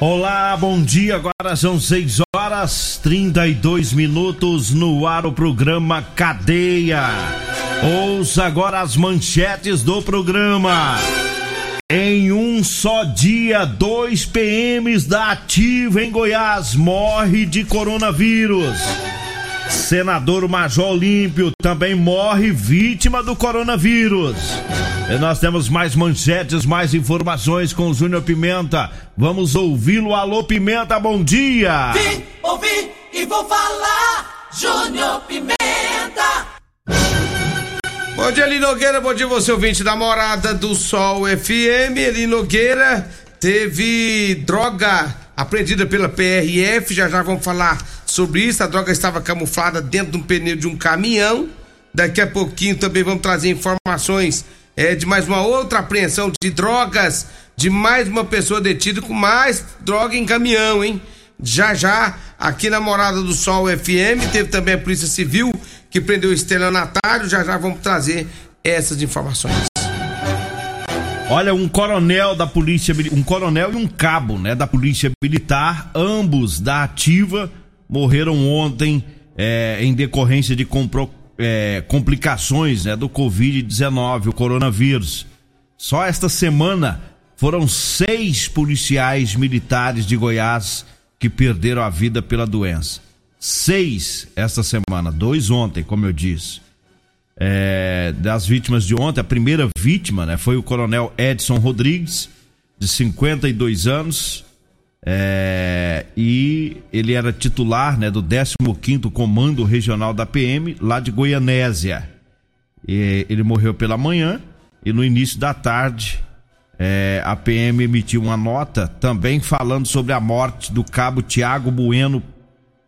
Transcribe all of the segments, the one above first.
Olá, bom dia. Agora são 6 horas 32 minutos no ar o programa Cadeia. Ouça agora as manchetes do programa. Em um só dia, dois PMs da Ativa em Goiás morre de coronavírus. Senador Major Olímpio também morre vítima do coronavírus. E nós temos mais manchetes, mais informações com o Júnior Pimenta. Vamos ouvi-lo. Alô, Pimenta, bom dia! Vim, ouvi e vou falar. Júnior Pimenta. Bom dia, Eli Nogueira. Bom dia, você ouvinte da Morada do Sol FM. Eli Nogueira teve droga apreendida pela PRF. Já já vamos falar sobre isso. A droga estava camuflada dentro de um pneu de um caminhão. Daqui a pouquinho também vamos trazer informações é, de mais uma outra apreensão de drogas, de mais uma pessoa detida com mais droga em caminhão, hein? Já já, aqui na Morada do Sol FM, teve também a Polícia Civil que prendeu estelionatário. Já já vamos trazer essas informações. Olha, um coronel da polícia, um coronel e um cabo, né, da polícia militar, ambos da ativa, morreram ontem é, em decorrência de compro, é, complicações né, do Covid-19, o coronavírus. Só esta semana foram seis policiais militares de Goiás que perderam a vida pela doença. Seis esta semana, dois ontem, como eu disse. É, das vítimas de ontem, a primeira vítima né, foi o coronel Edson Rodrigues, de 52 anos, é, e ele era titular né, do 15º Comando Regional da PM, lá de Goianésia. E ele morreu pela manhã e no início da tarde é, a PM emitiu uma nota também falando sobre a morte do cabo Tiago Bueno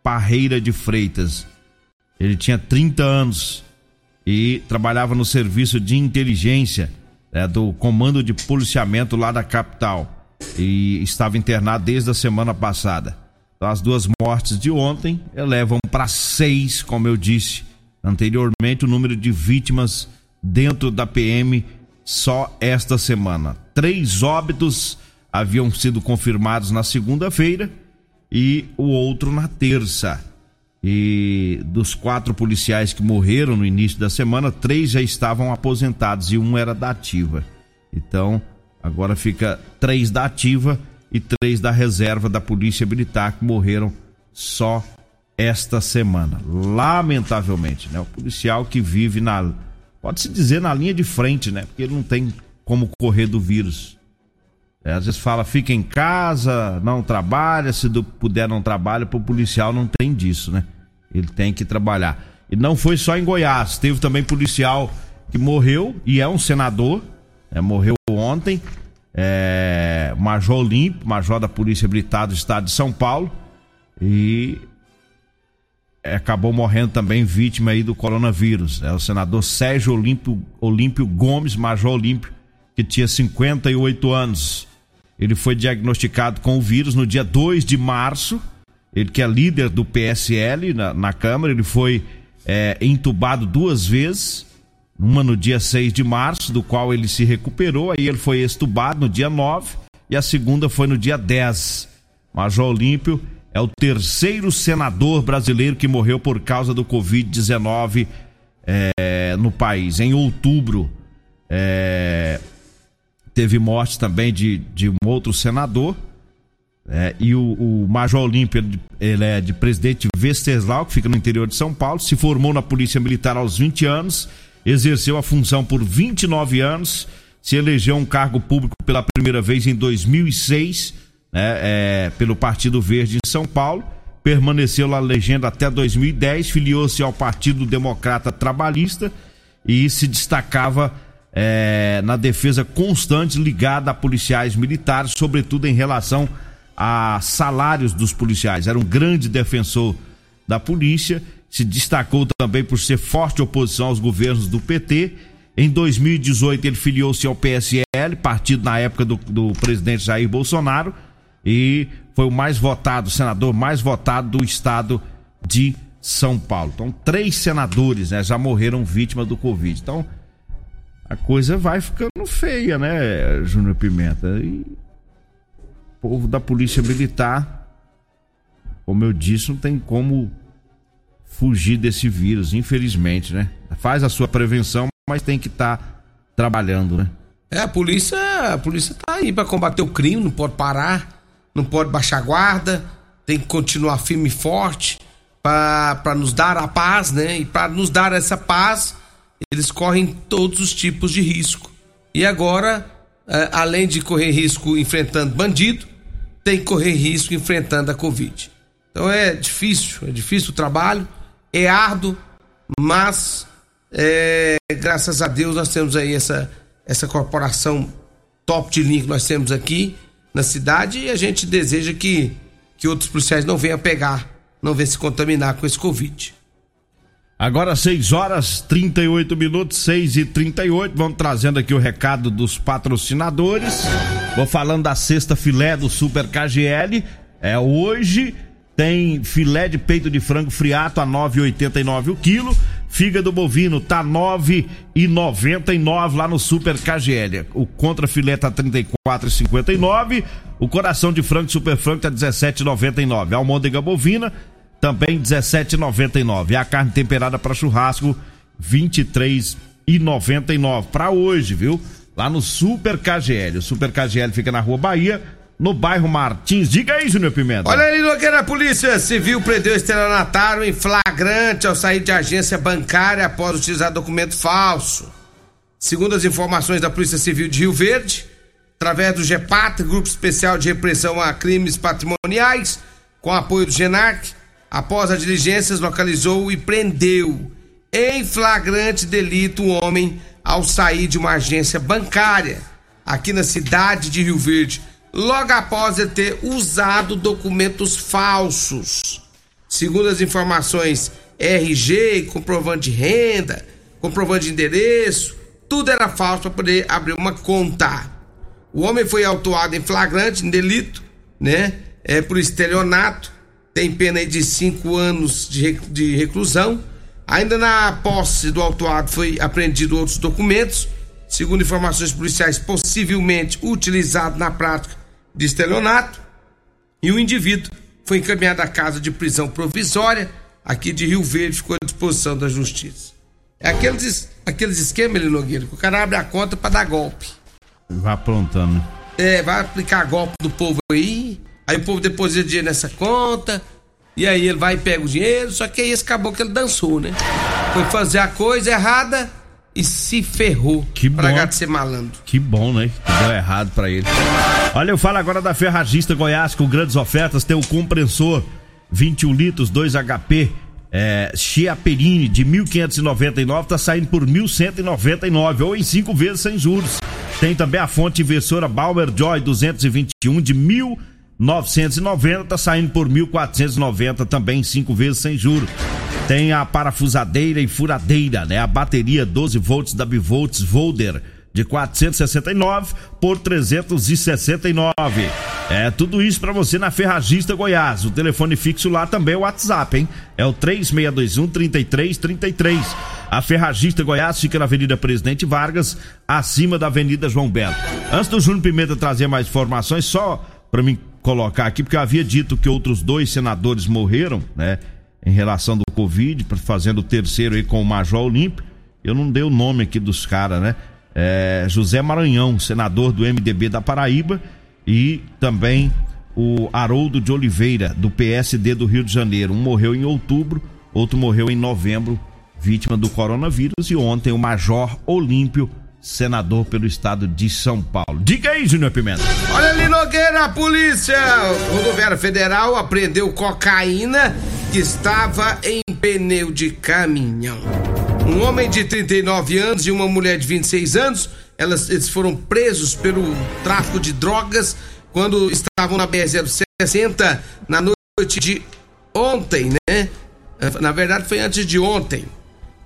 Parreira de Freitas. Ele tinha 30 anos e trabalhava no serviço de inteligência né, do Comando de Policiamento lá da capital e estava internado desde a semana passada. Então, as duas mortes de ontem elevam para seis, como eu disse anteriormente, o número de vítimas dentro da PM só esta semana. Três óbitos haviam sido confirmados na segunda-feira e o outro na terça. E dos quatro policiais que morreram no início da semana, três já estavam aposentados e um era da ativa. Então, Agora fica três da ativa e três da reserva da Polícia Militar que morreram só esta semana. Lamentavelmente, né? O policial que vive na. Pode-se dizer na linha de frente, né? Porque ele não tem como correr do vírus. É, às vezes fala, fica em casa, não trabalha, se puder não trabalha, para o policial não tem disso, né? Ele tem que trabalhar. E não foi só em Goiás, teve também policial que morreu e é um senador, é, morreu ontem, é, Major Olímpio, Major da Polícia Militar do Estado de São Paulo, e acabou morrendo também vítima aí do coronavírus. É o senador Sérgio Olímpio, Olímpio Gomes, Major Olímpio, que tinha 58 anos. Ele foi diagnosticado com o vírus no dia 2 de março. Ele que é líder do PSL na, na Câmara, ele foi é, entubado duas vezes Uma no dia 6 de março, do qual ele se recuperou, aí ele foi estubado no dia 9 e a segunda foi no dia 10. Major Olímpio é o terceiro senador brasileiro que morreu por causa do Covid-19 é, no país. Em outubro, é, teve morte também de, de um outro senador. É, e o, o Major Olímpio, ele é de presidente Vesterlau, que fica no interior de São Paulo, se formou na Polícia Militar aos 20 anos, exerceu a função por 29 anos, se elegeu um cargo público pela primeira vez em 2006, né, é, pelo Partido Verde em São Paulo, permaneceu na legenda até 2010, filiou-se ao Partido Democrata Trabalhista e se destacava é, na defesa constante ligada a policiais militares, sobretudo em relação a salários dos policiais. Era um grande defensor da polícia, se destacou também por ser forte oposição aos governos do PT. Em 2018 ele filiou-se ao PSL, partido na época do, do presidente Jair Bolsonaro, e foi o mais votado, o senador mais votado do estado de São Paulo. Então, três senadores né, já morreram vítimas do Covid. Então, a coisa vai ficando feia, né, Júnior Pimenta? E povo da Polícia Militar, como eu disse, não tem como fugir desse vírus, infelizmente, né? Faz a sua prevenção, mas tem que estar tá trabalhando, né? É, a polícia, a polícia tá aí para combater o crime, não pode parar, não pode baixar a guarda, tem que continuar firme e forte para nos dar a paz, né? E para nos dar essa paz, eles correm todos os tipos de risco. E agora, é, além de correr risco enfrentando bandido, tem que correr risco enfrentando a Covid. Então é difícil, é difícil o trabalho, é árduo, mas é, graças a Deus nós temos aí essa, essa corporação top de linha que nós temos aqui na cidade e a gente deseja que, que outros policiais não venham pegar, não venham se contaminar com esse Covid. Agora 6 horas 38 minutos, 6 e 38 Vamos trazendo aqui o recado dos patrocinadores. Vou falando da sexta filé do Super KGL. É hoje. Tem filé de peito de frango friato a 9,89 o quilo. Fígado bovino tá 9,99 lá no Super KGL. O contra filé tá 34,59. O coração de frango super frango tá 17,99. A almôndega bovina também 17,99. A carne temperada para churrasco 23,99 para hoje, viu? Lá no Super KGL. O Super KGL fica na Rua Bahia, no bairro Martins. Diga aí, Júnior Pimenta. Olha aí, Nogueira, a Polícia Civil prendeu estelionatário em flagrante ao sair de agência bancária após utilizar documento falso. Segundo as informações da Polícia Civil de Rio Verde, através do GEPAT, Grupo Especial de Repressão a Crimes Patrimoniais, com apoio do GENARC, após as diligências, localizou e prendeu em flagrante delito um homem ao sair de uma agência bancária aqui na cidade de Rio Verde, logo após ele ter usado documentos falsos. Segundo as informações, RG, comprovante de renda, comprovante de endereço, tudo era falso para poder abrir uma conta. O homem foi autuado em flagrante em delito, né? É por estelionato, tem pena de cinco anos de, de reclusão Ainda na posse do autuado foi apreendido outros documentos, segundo informações policiais, possivelmente utilizado na prática de estelionato, e o indivíduo foi encaminhado à casa de prisão provisória aqui de Rio Verde, ficou à disposição da justiça. É aqueles, aqueles esquemas, ele Nogueira, que o cara abre a conta para dar golpe. Vai aprontando. É, vai aplicar golpe no povo aí, aí o povo deposita dinheiro nessa conta, e aí ele vai e pega o dinheiro, só que aí esse caboclo ele dançou, né? Foi fazer a coisa errada e se ferrou. Que bom. Pra de ser malandro. Que bom, né? Que deu errado pra ele. Olha, eu falo agora da Ferragista Goiás com grandes ofertas. Tem o compressor 21 litros, 2 HP, é, Chiaperini de 1.599, tá saindo por 1.199 ou em 5 vezes sem juros. Tem também a fonte inversora Bauer Joy 221 de 1.000 990 tá saindo por 1.490 também, cinco vezes sem juro. Tem a parafusadeira e furadeira, né? A bateria 12 volts da Bivolts Volder de 469 por 369. É tudo isso para você na Ferragista Goiás. O telefone fixo lá também é o WhatsApp, hein? É o 3621 3333. A Ferragista Goiás fica na Avenida Presidente Vargas, acima da Avenida João Belo. Antes do Júnior Pimenta trazer mais informações, só para mim colocar aqui, porque eu havia dito que outros dois senadores morreram, né? Em relação do Covid, fazendo o terceiro aí com o Major Olímpio. Eu não dei o nome aqui dos caras, né? é, José Maranhão, senador do MDB da Paraíba, e também o Haroldo de Oliveira, do PSD do Rio de Janeiro. Um morreu em outubro, outro morreu em novembro, vítima do coronavírus, e ontem o Major Olímpio, senador pelo estado de São Paulo. Diga aí, Júnior Pimenta. Olha ali, Nogueira, a polícia rodoviária federal apreendeu cocaína que estava em pneu de caminhão. Um homem de 39 anos e uma mulher de 26 anos, elas, eles foram presos pelo tráfico de drogas quando estavam na BR-060 na noite de ontem, né? Na verdade, foi antes de ontem.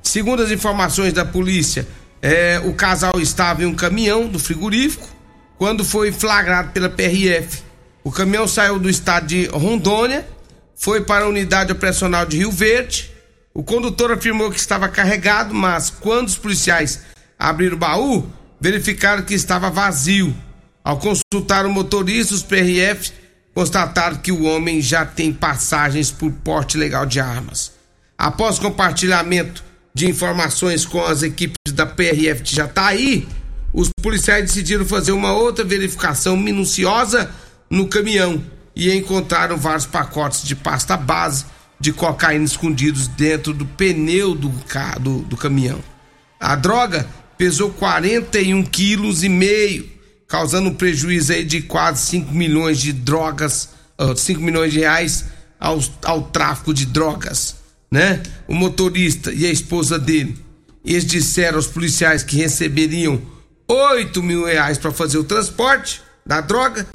Segundo as informações da polícia, é, o casal estava em um caminhão do frigorífico quando foi flagrado pela PRF. O caminhão saiu do estado de Rondônia, foi para a unidade operacional de Rio Verde o condutor afirmou que estava carregado, mas quando os policiais abriram o baú, verificaram que estava vazio. Ao consultar o motorista, os PRF constataram que o homem já tem passagens por porte legal de armas. Após compartilhamento de informações com as equipes da PRF de Jataí, os policiais decidiram fazer uma outra verificação minuciosa no caminhão e encontraram vários pacotes de pasta base de cocaína escondidos dentro do pneu do, do, do caminhão. A droga pesou 41 quilos e meio, causando um prejuízo aí de quase 5 milhões de drogas, 5 milhões de reais ao, ao tráfico de drogas, né? O motorista e a esposa dele, eles disseram aos policiais que receberiam 8 mil reais para fazer o transporte da droga,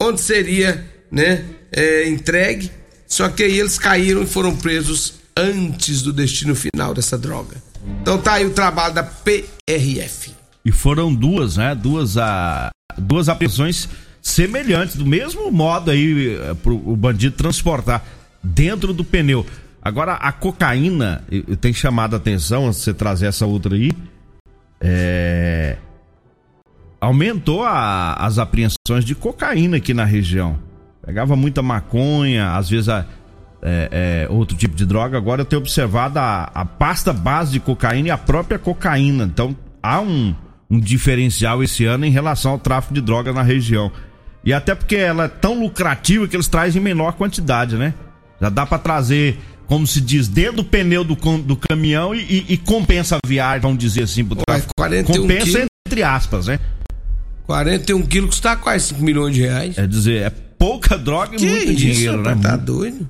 onde seria, né, é, entregue só que aí eles caíram e foram presos antes do destino final dessa droga. Então tá aí o trabalho da PRF. E foram duas, né? Duas, a, duas apreensões semelhantes, do mesmo modo aí eh, pro o bandido transportar dentro do pneu. Agora a cocaína, tenho chamado a atenção você trazer essa outra aí, é... aumentou a, as apreensões de cocaína aqui na região. Pegava muita maconha, às vezes a, é, é, outro tipo de droga. Agora eu tenho observado a, a, pasta base de cocaína e a própria cocaína. Então há um, um diferencial esse ano em relação ao tráfico de drogas na região. E até porque ela é tão lucrativa que eles trazem em menor quantidade, né? Já dá para trazer, como se diz, dentro do pneu do, do caminhão e, e, e compensa a viagem, vamos dizer assim, pro tráfico. compensa quilos, entre aspas, né? 41 quilos custa quase 5 milhões de reais. É dizer, é pouca droga e que muito isso, dinheiro, né? Tá doido?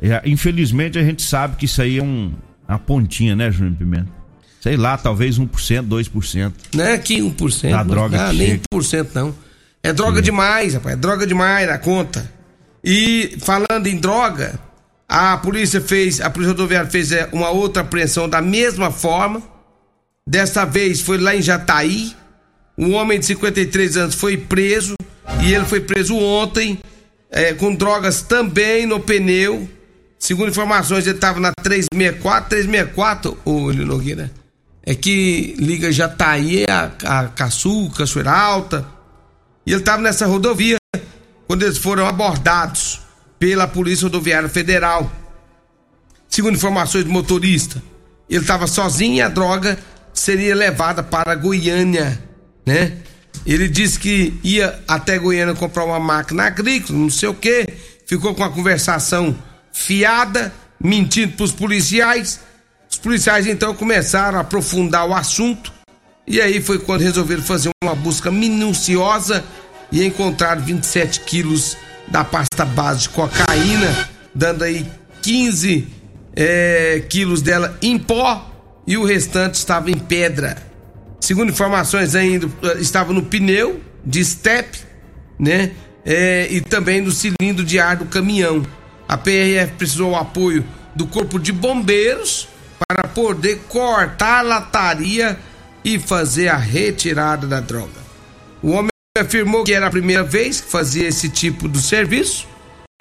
É, infelizmente a gente sabe que isso aí é um, uma pontinha, né, Júnior Pimenta? Sei lá, talvez 1%, 2%. Não é que 1%. Da droga não, nem 1% não. É droga Sim. demais, rapaz. É droga demais na conta. E falando em droga, a polícia fez, a polícia rodoviária fez é, uma outra apreensão da mesma forma. Desta vez foi lá em Jataí. Um homem de 53 anos foi preso e ele foi preso ontem é, com drogas também no pneu. Segundo informações, ele estava na 364. 364, ô Eli Nogueira, é que liga Jataí a, a Caçu, Cachoeira Alta. E ele estava nessa rodovia quando eles foram abordados pela Polícia Rodoviária Federal. Segundo informações do motorista, ele estava sozinho e a droga seria levada para Goiânia, né? Ele disse que ia até Goiânia comprar uma máquina agrícola, não sei o que, ficou com a conversação fiada, mentindo para os policiais. Os policiais então começaram a aprofundar o assunto e aí foi quando resolveram fazer uma busca minuciosa e encontraram 27 quilos da pasta base de cocaína, dando aí 15 é, quilos dela em pó e o restante estava em pedra. Segundo informações ainda, eh, estava no pneu de step, né? É, e também no cilindro de ar do caminhão. A PRF precisou do apoio do Corpo de Bombeiros para poder cortar a lataria e fazer a retirada da droga. O homem afirmou que era a primeira vez que fazia esse tipo de serviço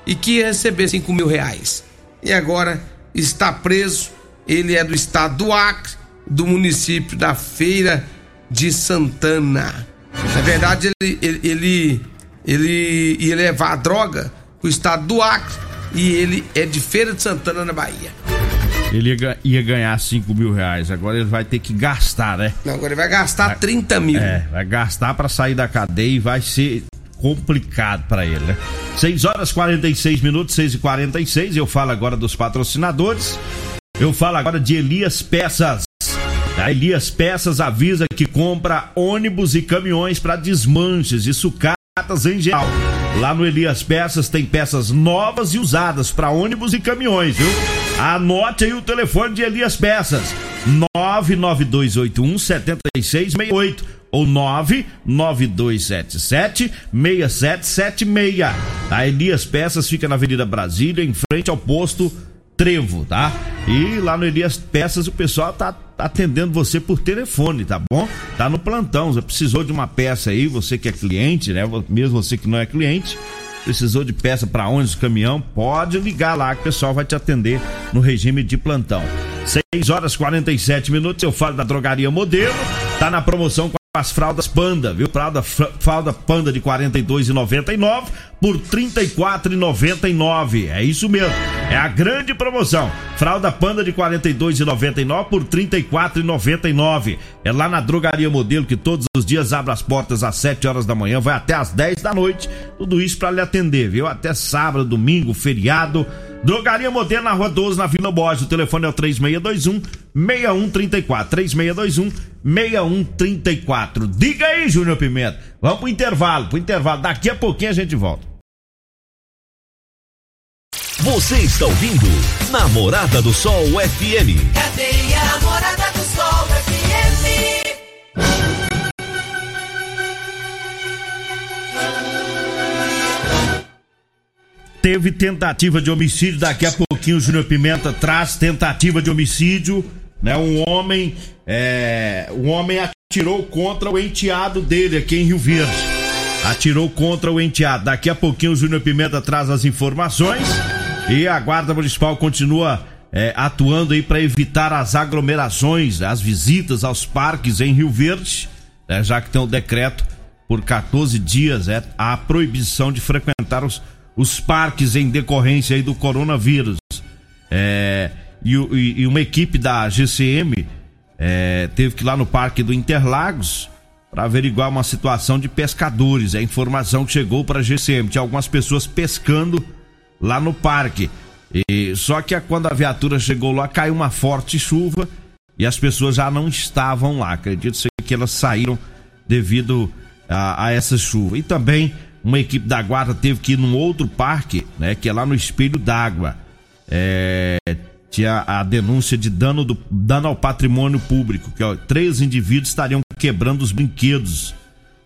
e que ia receber 5 mil reais. E agora está preso. Ele é do estado do Acre, do município da Feira de Santana. Na verdade, ele, ele, ele, ele ia levar a droga para o estado do Acre e ele é de Feira de Santana, na Bahia. Ele ia, ia ganhar 5 mil reais, agora ele vai ter que gastar, né? Não, agora ele vai gastar vai, 30 mil. É, vai gastar para sair da cadeia e vai ser complicado para ele, né? 6 horas 46 minutos, 6 e 46 Eu falo agora dos patrocinadores. Eu falo agora de Elias Peças. A Elias Peças avisa que compra ônibus e caminhões para desmanches e sucatas em geral. Lá no Elias Peças tem peças novas e usadas para ônibus e caminhões, viu? Anote aí o telefone de Elias Peças: 99281 7668 ou 99277 6776. A Elias Peças fica na Avenida Brasília, em frente ao posto Trevo, tá? E lá no Elias Peças o pessoal tá atendendo você por telefone, tá bom? Tá no plantão, você precisou de uma peça aí, você que é cliente, né? Mesmo você que não é cliente, precisou de peça para ônibus, caminhão, pode ligar lá que o pessoal vai te atender no regime de plantão. 6 horas 47 minutos, eu falo da drogaria modelo, tá na promoção as fraldas Panda, viu? Fralda, fralda Panda de 42,99 por 34,99. É isso mesmo. É a grande promoção. Fralda Panda de 42,99 por 34,99. É lá na Drogaria Modelo que todos os dias abre as portas às 7 horas da manhã, vai até às 10 da noite. Tudo isso para lhe atender, viu? Até sábado, domingo, feriado. Drogaria Modelo na Rua 12, na Vila Borges. O telefone é o 3621 6134. 3621 6134. Diga aí, Júnior Pimenta. Vamos pro intervalo, pro intervalo. Daqui a pouquinho a gente volta. Você está ouvindo Namorada do Sol FM. Cadê a Namorada do Sol FM? Teve tentativa de homicídio, daqui a pouquinho o Júnior Pimenta traz tentativa de homicídio, né? Um homem, é, um homem atirou contra o enteado dele aqui em Rio Verde. Atirou contra o enteado. Daqui a pouquinho o Júnior Pimenta traz as informações e a Guarda Municipal continua é, atuando aí para evitar as aglomerações, as visitas aos parques em Rio Verde, né? já que tem o um decreto por 14 dias é a proibição de frequentar os, os parques em decorrência aí do coronavírus. É, e, e, e uma equipe da GCM é, teve que ir lá no Parque do Interlagos para averiguar uma situação de pescadores. É a informação que chegou para a GCM. Tinha algumas pessoas pescando lá no parque. E, só que quando a viatura chegou lá, caiu uma forte chuva e as pessoas já não estavam lá. Acredito que elas saíram devido a, a, essa chuva. E também uma equipe da guarda teve que ir num outro parque, né, que é lá no Espelho d'Água. É, tinha a denúncia de dano, do, dano ao patrimônio público, que ó, três indivíduos estariam quebrando os brinquedos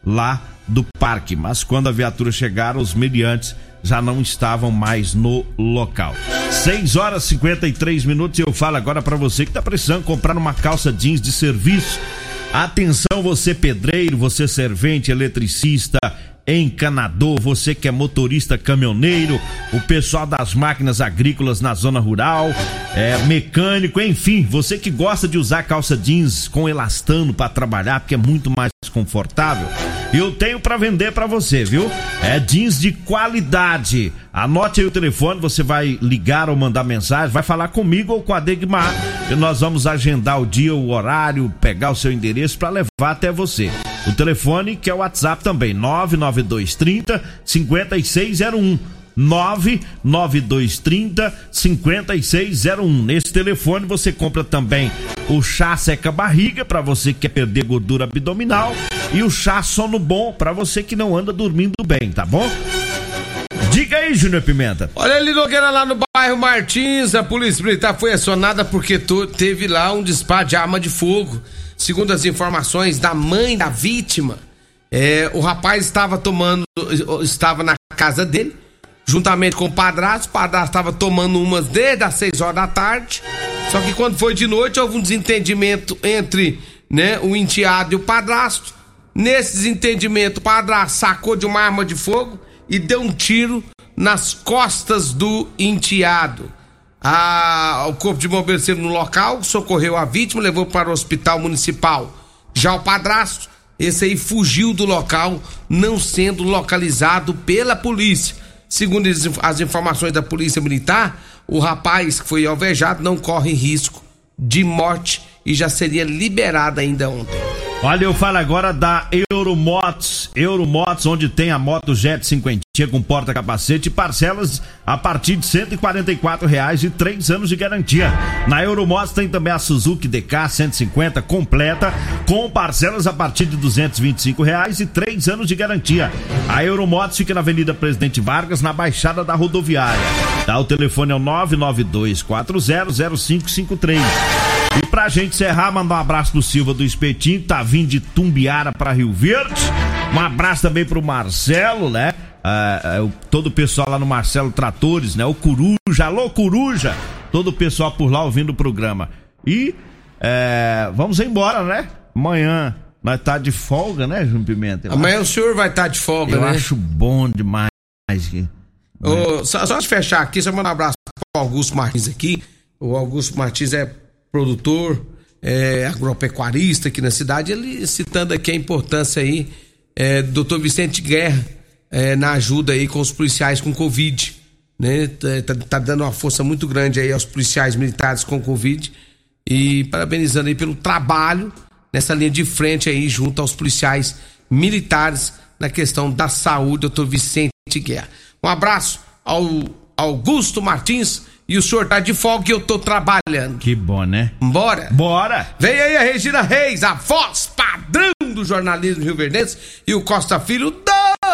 lá do parque, mas quando a viatura chegaram, os meliantes já não estavam mais no local. 6 horas e 53 minutos e eu falo agora para você que tá precisando comprar uma calça jeans de serviço. Atenção você pedreiro, você servente, eletricista, encanador, você que é motorista caminhoneiro, o pessoal das máquinas agrícolas na zona rural, é mecânico, enfim, você que gosta de usar calça jeans com elastano para trabalhar, porque é muito mais confortável. Eu tenho para vender para você, viu? É jeans de qualidade. Anote aí o telefone, você vai ligar ou mandar mensagem, vai falar comigo ou com a Degmar e nós vamos agendar o dia, o horário, pegar o seu endereço para levar até você. O telefone que é o WhatsApp também, 99230 5601. 99230 5601. Nesse telefone você compra também o chá seca barriga para você que quer perder gordura abdominal e o chá sono bom para você que não anda dormindo bem, tá bom? Diga aí, Júnior Pimenta. Olha ali, Nogueira, lá no bairro Martins, a polícia militar foi acionada porque teve lá um disparo de arma de fogo. Segundo as informações da mãe da vítima, é, o rapaz estava tomando, estava na casa dele, juntamente com o padrasto. O padrasto estava tomando umas desde as 6 horas da tarde. Só que quando foi de noite, houve um desentendimento entre né? O enteado e o padrasto. Nesse desentendimento, o padrasto sacou de uma arma de fogo e deu um tiro nas costas do enteado. A, o corpo de bombeiros esteve no local, socorreu a vítima, levou para o hospital municipal. Já o padrasto, esse aí fugiu do local, não sendo localizado pela polícia. Segundo as informações da polícia militar, o rapaz que foi alvejado não corre risco de morte e já seria liberado ainda ontem. Olha, eu falo agora da Euromotos. Euromotos, onde tem a moto Jet 50 com porta-capacete parcelas a partir de 144 reais e três anos de garantia. Na Euromotos tem também a Suzuki DK 150 completa com parcelas a partir de 225 reais e três anos de garantia. A Euromotos fica na Avenida Presidente Vargas, na Baixada da Rodoviária. Tá, o telefone é o 992400553. E pra gente encerrar, mandar um abraço pro Silva do Espetinho, tá vindo de Tumbiara pra Rio Verde. Um abraço também pro Marcelo, né? Uh, uh, todo o pessoal lá no Marcelo Tratores, né? O Coruja, alô Coruja! Todo o pessoal por lá ouvindo o programa. E uh, vamos embora, né? Amanhã nós tá de folga, né, João Pimenta? Amanhã acho, o senhor vai estar tá de folga, eu né? Eu acho bom demais. Só, só de fechar aqui, só mandar um abraço pro Augusto Martins aqui. O Augusto Martins é produtor, é agropecuarista aqui na cidade. Ele citando aqui a importância aí é, do doutor Vicente Guerra é, na ajuda aí com os policiais com Covid. Né? Tá, tá, tá, dando uma força muito grande aí aos policiais militares com Covid. E parabenizando aí pelo trabalho nessa linha de frente aí junto aos policiais militares na questão da saúde, doutor Vicente Guerra. Um abraço ao Augusto Martins e o senhor tá de folga e eu tô trabalhando. Que bom, né? Bora? Bora! Vem aí a Regina Reis, a voz padrão do jornalismo Rio Verdense e o Costa Filho,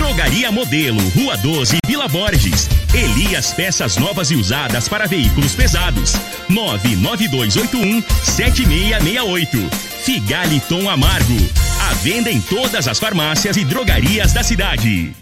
Drogaria Modelo, Rua 12, Vila Borges. Elias Peças Novas e Usadas para Veículos Pesados. 99281 7668. Figaliton Amargo. A venda em todas as farmácias e drogarias da cidade.